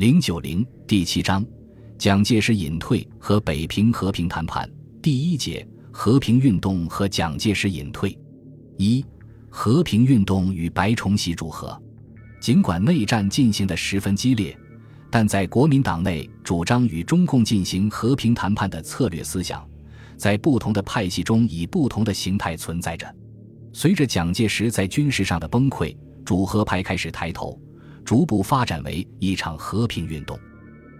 零九零第七章，蒋介石隐退和北平和平谈判第一节和平运动和蒋介石隐退一和平运动与白崇禧主和。尽管内战进行的十分激烈，但在国民党内主张与中共进行和平谈判的策略思想，在不同的派系中以不同的形态存在着。随着蒋介石在军事上的崩溃，主和派开始抬头。逐步发展为一场和平运动。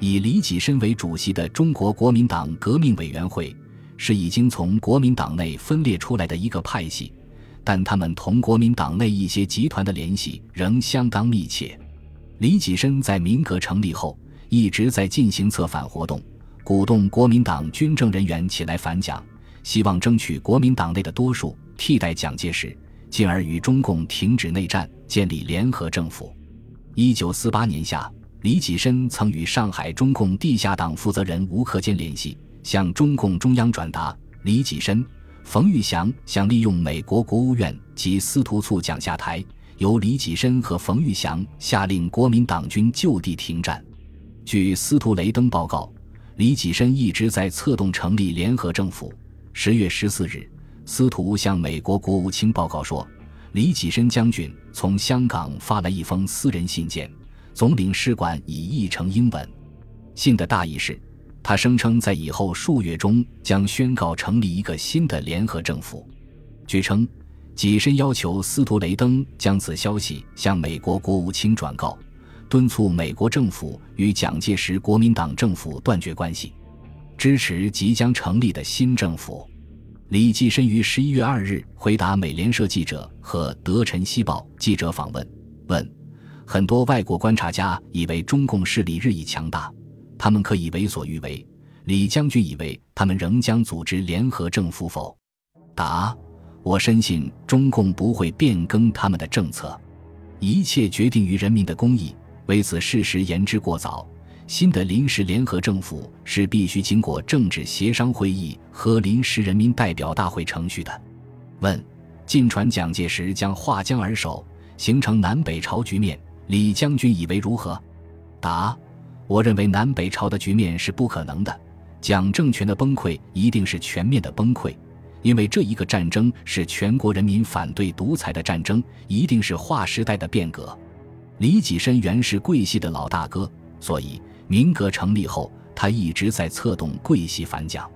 以李济深为主席的中国国民党革命委员会是已经从国民党内分裂出来的一个派系，但他们同国民党内一些集团的联系仍相当密切。李济深在民革成立后一直在进行策反活动，鼓动国民党军政人员起来反蒋，希望争取国民党内的多数替代蒋介石，进而与中共停止内战，建立联合政府。一九四八年夏，李济深曾与上海中共地下党负责人吴克坚联系，向中共中央转达李济深、冯玉祥想利用美国国务院及司徒促蒋下台，由李济深和冯玉祥下令国民党军就地停战。据司徒雷登报告，李济深一直在策动成立联合政府。十月十四日，司徒向美国国务卿报告说。李济深将军从香港发来一封私人信件，总领事馆已译成英文。信的大意是，他声称在以后数月中将宣告成立一个新的联合政府。据称，济深要求司徒雷登将此消息向美国国务卿转告，敦促美国政府与蒋介石国民党政府断绝关系，支持即将成立的新政府。李济深于十一月二日回答美联社记者和德辰西报记者访问，问：很多外国观察家以为中共势力日益强大，他们可以为所欲为。李将军以为他们仍将组织联合政府否？答：我深信中共不会变更他们的政策，一切决定于人民的公义。为此事实言之过早。新的临时联合政府是必须经过政治协商会议和临时人民代表大会程序的。问：晋传蒋介石将划江而守，形成南北朝局面，李将军以为如何？答：我认为南北朝的局面是不可能的。蒋政权的崩溃一定是全面的崩溃，因为这一个战争是全国人民反对独裁的战争，一定是划时代的变革。李济深原是桂系的老大哥，所以。民革成立后，他一直在策动桂系反蒋。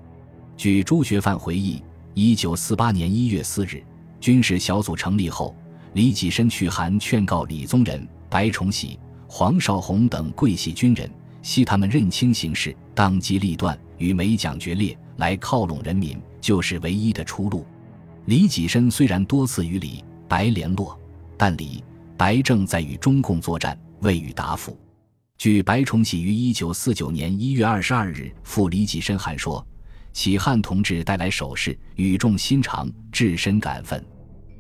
据朱学范回忆，一九四八年一月四日，军事小组成立后，李济深去函劝告李宗仁、白崇禧、黄绍竑等桂系军人，希他们认清形势，当机立断，与美蒋决裂，来靠拢人民，就是唯一的出路。李济深虽然多次与李白联络，但李白正在与中共作战，未予答复。据白崇禧于一九四九年一月二十二日赴李济深函说：“启汉同志带来首饰，语重心长，至深感愤。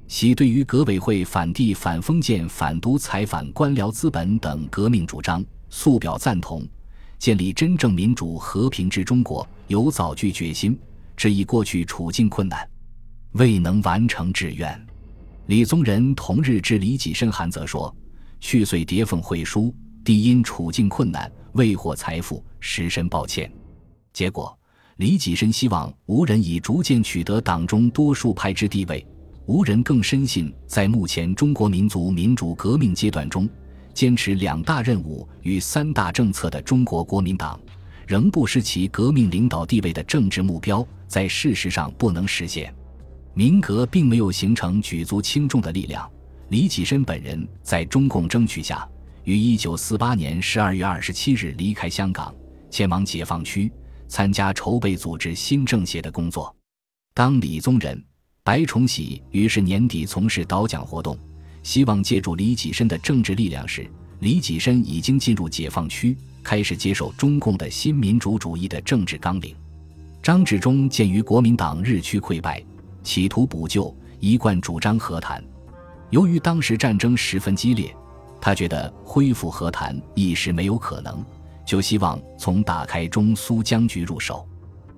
喜对于革委会反帝、反封建、反独裁、反官僚资本等革命主张，素表赞同。建立真正民主和平之中国，有早具决心。只以过去处境困难，未能完成志愿。”李宗仁同日致李济深函则说：“去岁叠奉会书。”帝因处境困难，未获财富，实深抱歉。结果，李济深希望吴人已逐渐取得党中多数派之地位。吴人更深信，在目前中国民族民主革命阶段中，坚持两大任务与三大政策的中国国民党，仍不失其革命领导地位的政治目标，在事实上不能实现。民革并没有形成举足轻重的力量。李济深本人在中共争取下。于一九四八年十二月二十七日离开香港，前往解放区参加筹备组织新政协的工作。当李宗仁、白崇禧于是年底从事导讲活动，希望借助李济深的政治力量时，李济深已经进入解放区，开始接受中共的新民主主义的政治纲领。张治中鉴于国民党日趋溃败，企图补救，一贯主张和谈。由于当时战争十分激烈。他觉得恢复和谈一时没有可能，就希望从打开中苏僵局入手。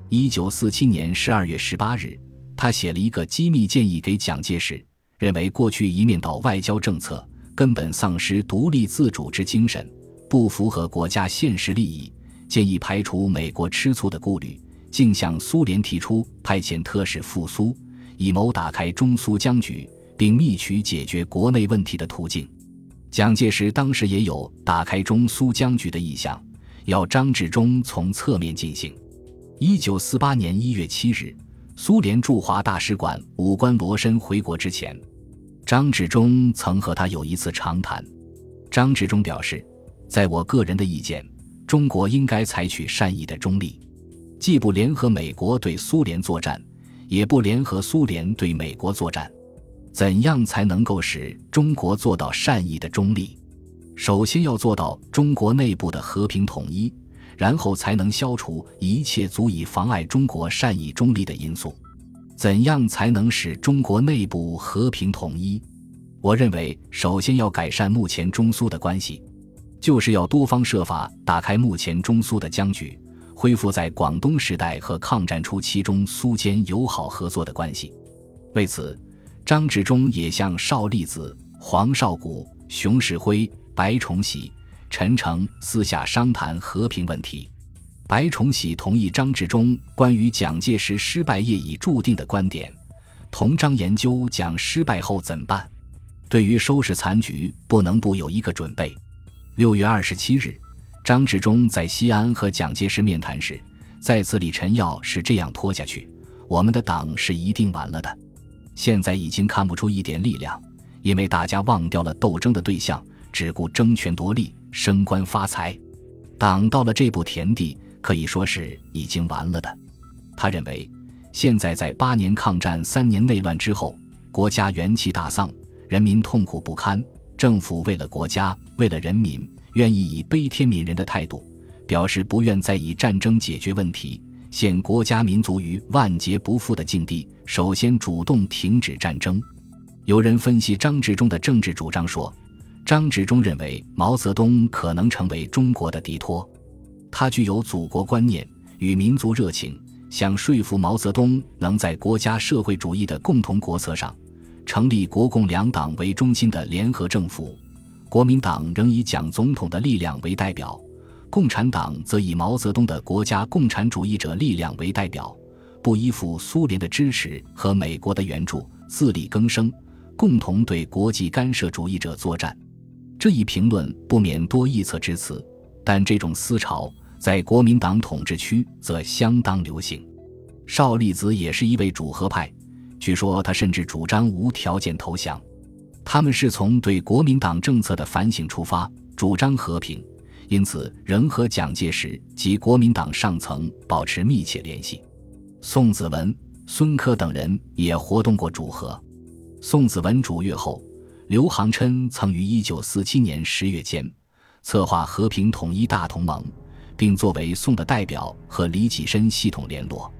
一九四七年十二月十八日，他写了一个机密建议给蒋介石，认为过去一面倒外交政策根本丧失独立自主之精神，不符合国家现实利益，建议排除美国吃醋的顾虑，竟向苏联提出派遣特使赴苏，以谋打开中苏僵局，并觅取解决国内问题的途径。蒋介石当时也有打开中苏僵局的意向，要张治中从侧面进行。一九四八年一月七日，苏联驻华大使馆武官罗申回国之前，张治中曾和他有一次长谈。张治中表示。在我个人的意见，中国应该采取善意的中立，既不联合美国对苏联作战，也不联合苏联对美国作战。怎样才能够使中国做到善意的中立？首先要做到中国内部的和平统一，然后才能消除一切足以妨碍中国善意中立的因素。怎样才能使中国内部和平统一？我认为，首先要改善目前中苏的关系。就是要多方设法打开目前中苏的僵局，恢复在广东时代和抗战初期中苏间友好合作的关系。为此，张治中也向邵力子、黄绍谷、熊式辉、白崇禧、陈诚私下商谈和平问题。白崇禧同意张治中关于蒋介石失败业已注定的观点，同张研究蒋失败后怎办。对于收拾残局，不能不有一个准备。六月二十七日，张治中在西安和蒋介石面谈时，再次李陈耀是这样拖下去，我们的党是一定完了的。现在已经看不出一点力量，因为大家忘掉了斗争的对象，只顾争权夺利、升官发财。党到了这步田地，可以说是已经完了的。他认为，现在在八年抗战、三年内乱之后，国家元气大丧，人民痛苦不堪。政府为了国家，为了人民，愿意以悲天悯人的态度，表示不愿再以战争解决问题，陷国家民族于万劫不复的境地。首先主动停止战争。有人分析张治中的政治主张说，张治中认为毛泽东可能成为中国的敌托，他具有祖国观念与民族热情，想说服毛泽东能在国家社会主义的共同国策上。成立国共两党为中心的联合政府，国民党仍以蒋总统的力量为代表，共产党则以毛泽东的国家共产主义者力量为代表，不依附苏联的支持和美国的援助，自力更生，共同对国际干涉主义者作战。这一评论不免多臆测之词，但这种思潮在国民党统治区则相当流行。邵力子也是一位主和派。据说他甚至主张无条件投降，他们是从对国民党政策的反省出发，主张和平，因此仍和蒋介石及国民党上层保持密切联系。宋子文、孙科等人也活动过主和。宋子文主越后，刘航琛曾于1947年10月间策划和平统一大同盟，并作为宋的代表和李济深系统联络。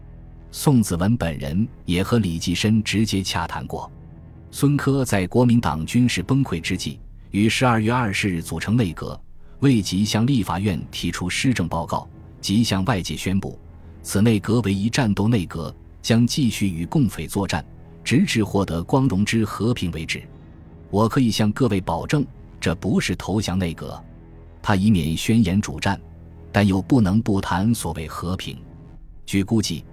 宋子文本人也和李济深直接洽谈过。孙科在国民党军事崩溃之际，于十二月二十日组成内阁，未及向立法院提出施政报告，即向外界宣布，此内阁为一战斗内阁，将继续与共匪作战，直至获得光荣之和平为止。我可以向各位保证，这不是投降内阁。他以免宣言主战，但又不能不谈所谓和平。据估计。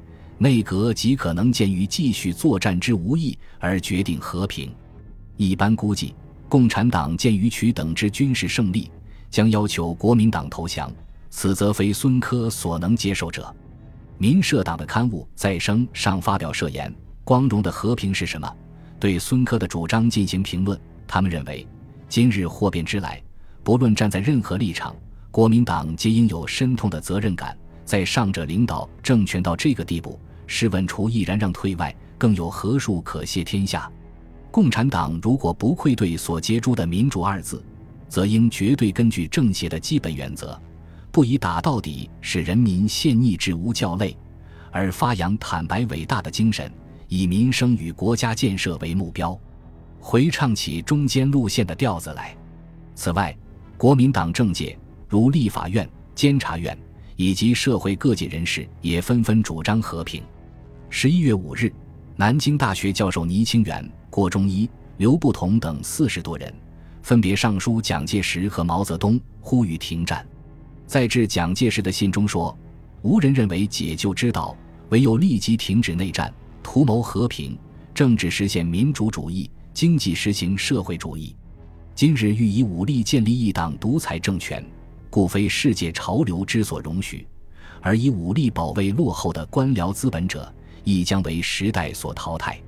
内阁极可能鉴于继续作战之无益而决定和平。一般估计，共产党鉴于取等之军事胜利，将要求国民党投降。此则非孙科所能接受者。民社党的刊物《再生》上发表社言：“光荣的和平是什么？”对孙科的主张进行评论。他们认为，今日祸变之来，不论站在任何立场，国民党皆应有深痛的责任感。在上者领导政权到这个地步。试问，除毅然让退外，更有何术可谢天下？共产党如果不愧对所接诸的民主二字，则应绝对根据政协的基本原则，不以打到底使人民陷逆之无教类，而发扬坦白伟大的精神，以民生与国家建设为目标，回唱起中间路线的调子来。此外，国民党政界如立法院、监察院以及社会各界人士也纷纷主张和平。十一月五日，南京大学教授倪清远、郭中一、刘不同等四十多人，分别上书蒋介石和毛泽东，呼吁停战。在致蒋介石的信中说：“无人认为解救之道，唯有立即停止内战，图谋和平，政治实现民主主义，经济实行社会主义。今日欲以武力建立一党独裁政权，故非世界潮流之所容许，而以武力保卫落后的官僚资本者，亦将为时代所淘汰。”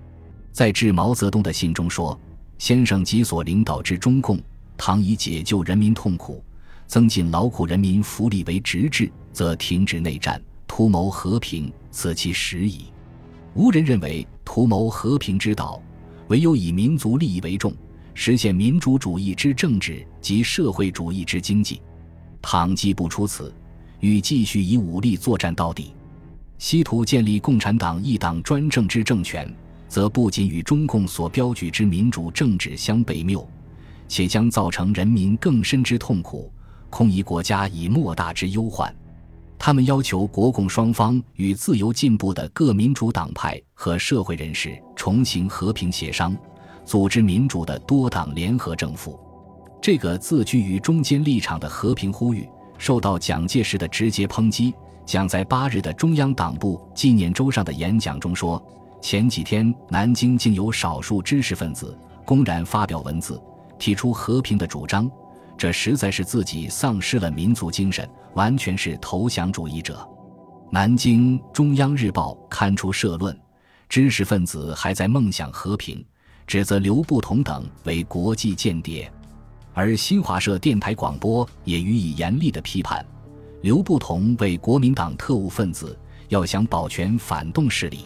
在致毛泽东的信中说：“先生及所领导之中共，倘以解救人民痛苦。”增进劳苦人民福利为直至，则停止内战，图谋和平，此其时矣。无人认为图谋和平之道，唯有以民族利益为重，实现民主主义之政治及社会主义之经济。倘既不出此，欲继续以武力作战到底，希图建立共产党一党专政之政权，则不仅与中共所标举之民主政治相悖谬，且将造成人民更深之痛苦。空以国家以莫大之忧患，他们要求国共双方与自由进步的各民主党派和社会人士重行和平协商，组织民主的多党联合政府。这个自居于中间立场的和平呼吁，受到蒋介石的直接抨击。蒋在八日的中央党部纪念周上的演讲中说：“前几天南京竟有少数知识分子公然发表文字，提出和平的主张。”这实在是自己丧失了民族精神，完全是投降主义者。南京中央日报刊出社论，知识分子还在梦想和平，指责刘步同等为国际间谍。而新华社电台广播也予以严厉的批判，刘步同为国民党特务分子，要想保全反动势力。